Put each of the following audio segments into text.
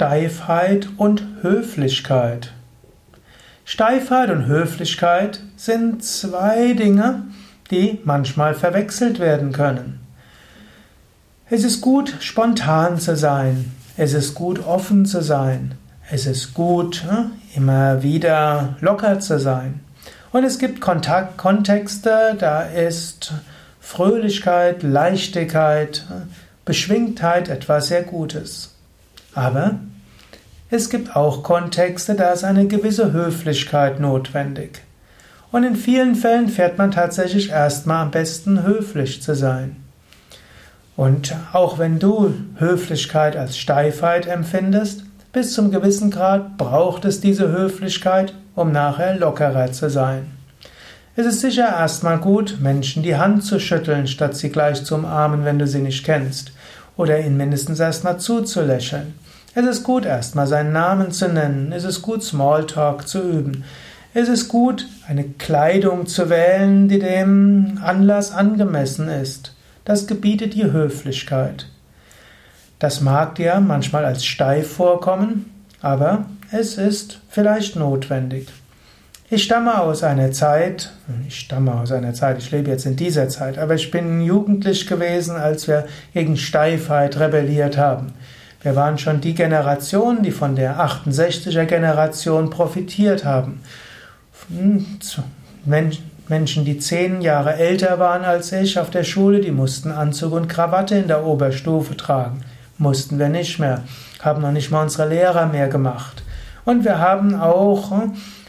Steifheit und Höflichkeit. Steifheit und Höflichkeit sind zwei Dinge, die manchmal verwechselt werden können. Es ist gut, spontan zu sein. Es ist gut, offen zu sein. Es ist gut, ne, immer wieder locker zu sein. Und es gibt Kontakt Kontexte, da ist Fröhlichkeit, Leichtigkeit, Beschwingtheit etwas sehr Gutes. Aber es gibt auch Kontexte, da ist eine gewisse Höflichkeit notwendig. Und in vielen Fällen fährt man tatsächlich erstmal am besten höflich zu sein. Und auch wenn du Höflichkeit als Steifheit empfindest, bis zum gewissen Grad braucht es diese Höflichkeit, um nachher lockerer zu sein. Es ist sicher erstmal gut, Menschen die Hand zu schütteln, statt sie gleich zu umarmen, wenn du sie nicht kennst oder ihn mindestens erstmal zuzulächeln. Es ist gut, erstmal seinen Namen zu nennen. Es ist gut, Smalltalk zu üben. Es ist gut, eine Kleidung zu wählen, die dem Anlass angemessen ist. Das gebietet die Höflichkeit. Das mag dir manchmal als steif vorkommen, aber es ist vielleicht notwendig. Ich stamme aus einer Zeit, ich stamme aus einer Zeit, ich lebe jetzt in dieser Zeit, aber ich bin jugendlich gewesen, als wir gegen Steifheit rebelliert haben. Wir waren schon die Generation, die von der 68er Generation profitiert haben. Menschen, die zehn Jahre älter waren als ich auf der Schule, die mussten Anzug und Krawatte in der Oberstufe tragen. Mussten wir nicht mehr, haben noch nicht mal unsere Lehrer mehr gemacht. Und wir haben auch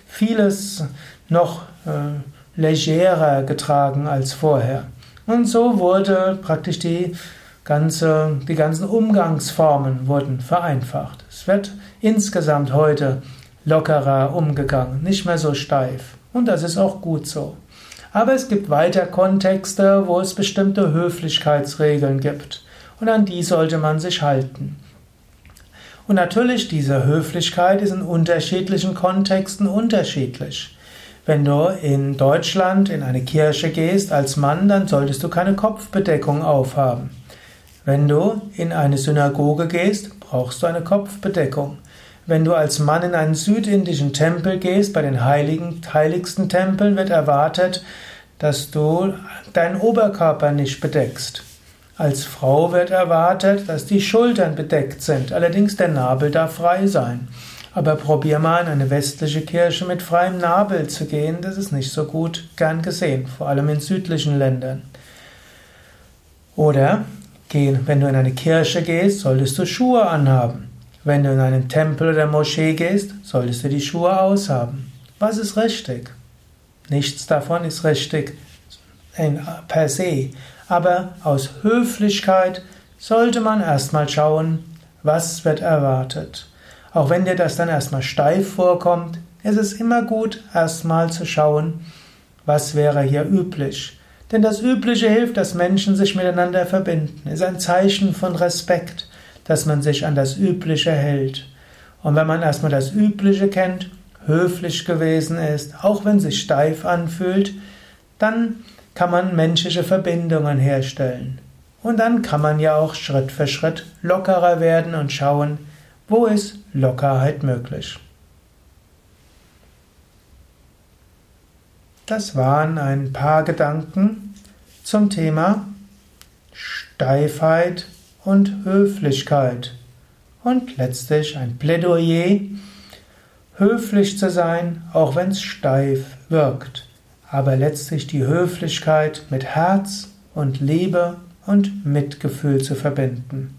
vieles noch äh, legerer getragen als vorher. Und so wurde praktisch die ganze, die ganzen Umgangsformen wurden vereinfacht. Es wird insgesamt heute lockerer umgegangen, nicht mehr so steif. Und das ist auch gut so. Aber es gibt weiter Kontexte, wo es bestimmte Höflichkeitsregeln gibt. Und an die sollte man sich halten. Und natürlich, diese Höflichkeit ist in unterschiedlichen Kontexten unterschiedlich. Wenn du in Deutschland in eine Kirche gehst als Mann, dann solltest du keine Kopfbedeckung aufhaben. Wenn du in eine Synagoge gehst, brauchst du eine Kopfbedeckung. Wenn du als Mann in einen südindischen Tempel gehst, bei den heiligen, heiligsten Tempeln wird erwartet, dass du deinen Oberkörper nicht bedeckst. Als Frau wird erwartet, dass die Schultern bedeckt sind, allerdings der Nabel darf frei sein. Aber probier mal in eine westliche Kirche mit freiem Nabel zu gehen, das ist nicht so gut gern gesehen, vor allem in südlichen Ländern. Oder wenn du in eine Kirche gehst, solltest du Schuhe anhaben. Wenn du in einen Tempel oder Moschee gehst, solltest du die Schuhe aushaben. Was ist richtig? Nichts davon ist richtig per se. Aber aus Höflichkeit sollte man erstmal schauen, was wird erwartet. Auch wenn dir das dann erstmal steif vorkommt, ist es immer gut, erstmal zu schauen, was wäre hier üblich. Denn das Übliche hilft, dass Menschen sich miteinander verbinden. Ist ein Zeichen von Respekt, dass man sich an das Übliche hält. Und wenn man erstmal das Übliche kennt, höflich gewesen ist, auch wenn sich steif anfühlt, dann kann man menschliche Verbindungen herstellen. Und dann kann man ja auch Schritt für Schritt lockerer werden und schauen, wo ist Lockerheit möglich. Das waren ein paar Gedanken zum Thema Steifheit und Höflichkeit und letztlich ein Plädoyer, höflich zu sein, auch wenn es steif wirkt aber letztlich die Höflichkeit mit Herz und Liebe und Mitgefühl zu verbinden.